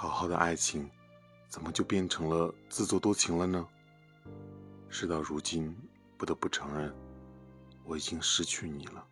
好好的爱情怎么就变成了自作多情了呢？事到如今不得不承认我已经失去你了。